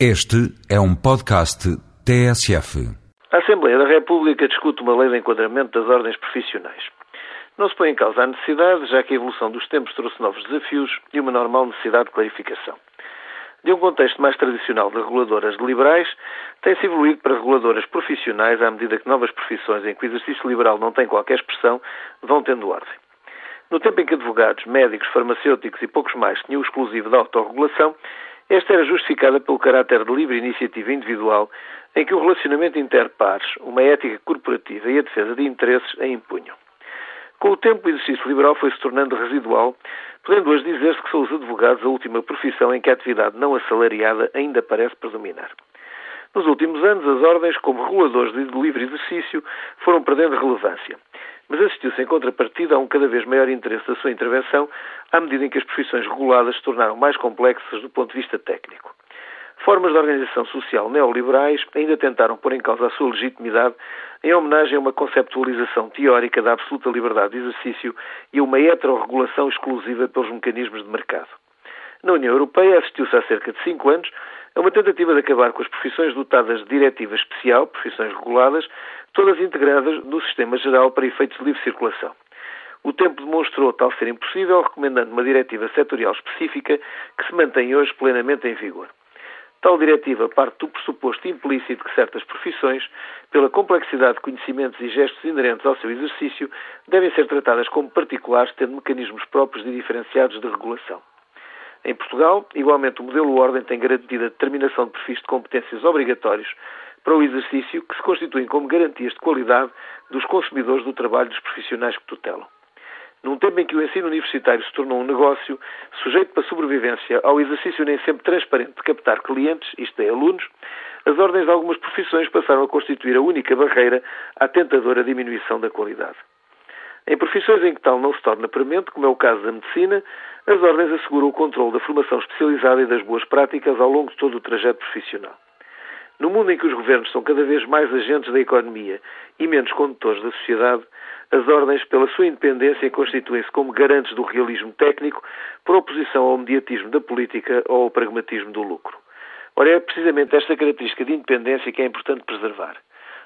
Este é um podcast TSF. A Assembleia da República discute uma lei de enquadramento das ordens profissionais. Não se põe em causa a necessidade, já que a evolução dos tempos trouxe novos desafios e uma normal necessidade de clarificação. De um contexto mais tradicional de reguladoras liberais, tem-se evoluído para reguladoras profissionais à medida que novas profissões em que o exercício liberal não tem qualquer expressão vão tendo ordem. No tempo em que advogados, médicos, farmacêuticos e poucos mais tinham o exclusivo da autorregulação, esta era justificada pelo caráter de livre iniciativa individual em que o relacionamento interpares, uma ética corporativa e a defesa de interesses a impunham. Com o tempo, o exercício liberal foi se tornando residual, podendo hoje dizer-se que são os advogados a última profissão em que a atividade não assalariada ainda parece predominar. Nos últimos anos, as ordens, como reguladores de livre exercício, foram perdendo relevância mas assistiu-se em contrapartida a um cada vez maior interesse da sua intervenção à medida em que as profissões reguladas se tornaram mais complexas do ponto de vista técnico. Formas de organização social neoliberais ainda tentaram pôr em causa a sua legitimidade em homenagem a uma conceptualização teórica da absoluta liberdade de exercício e a uma heterorregulação exclusiva pelos mecanismos de mercado. Na União Europeia assistiu-se há cerca de cinco anos a uma tentativa de acabar com as profissões dotadas de diretiva especial, profissões reguladas, todas integradas no sistema geral para efeitos de livre circulação. O tempo demonstrou tal ser impossível, recomendando uma diretiva setorial específica que se mantém hoje plenamente em vigor. Tal diretiva parte do pressuposto implícito que certas profissões, pela complexidade de conhecimentos e gestos inerentes ao seu exercício, devem ser tratadas como particulares, tendo mecanismos próprios e diferenciados de regulação. Em Portugal, igualmente, o modelo Ordem tem garantido a determinação de perfis de competências obrigatórios para o exercício que se constituem como garantias de qualidade dos consumidores do trabalho dos profissionais que tutelam. Num tempo em que o ensino universitário se tornou um negócio, sujeito para sobrevivência ao exercício nem sempre transparente de captar clientes, isto é, alunos, as ordens de algumas profissões passaram a constituir a única barreira à tentadora diminuição da qualidade. Em profissões em que tal não se torna premente, como é o caso da medicina, as ordens asseguram o controle da formação especializada e das boas práticas ao longo de todo o trajeto profissional. No mundo em que os governos são cada vez mais agentes da economia e menos condutores da sociedade, as ordens, pela sua independência, constituem-se como garantes do realismo técnico, por oposição ao mediatismo da política ou ao pragmatismo do lucro. Ora, é precisamente esta característica de independência que é importante preservar.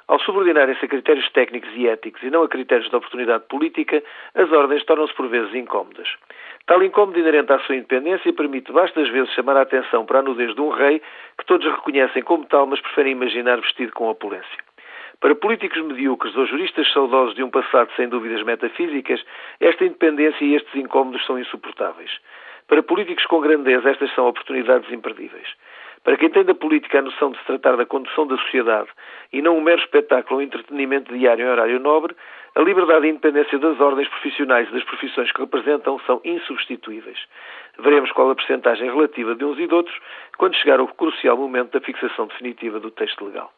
Ao subordinarem-se a critérios técnicos e éticos e não a critérios de oportunidade política, as ordens tornam-se por vezes incómodas. Tal incómodo inerente à sua independência permite vastas vezes chamar a atenção para a nudez de um rei que todos reconhecem como tal, mas preferem imaginar vestido com opulência. Para políticos medíocres ou juristas saudosos de um passado sem dúvidas metafísicas, esta independência e estes incómodos são insuportáveis. Para políticos com grandeza, estas são oportunidades imperdíveis. Para quem tem da política a noção de se tratar da condução da sociedade e não um mero espetáculo ou entretenimento diário em horário nobre, a liberdade e independência das ordens profissionais e das profissões que representam são insubstituíveis. Veremos qual a percentagem relativa de uns e de outros quando chegar o crucial momento da fixação definitiva do texto legal.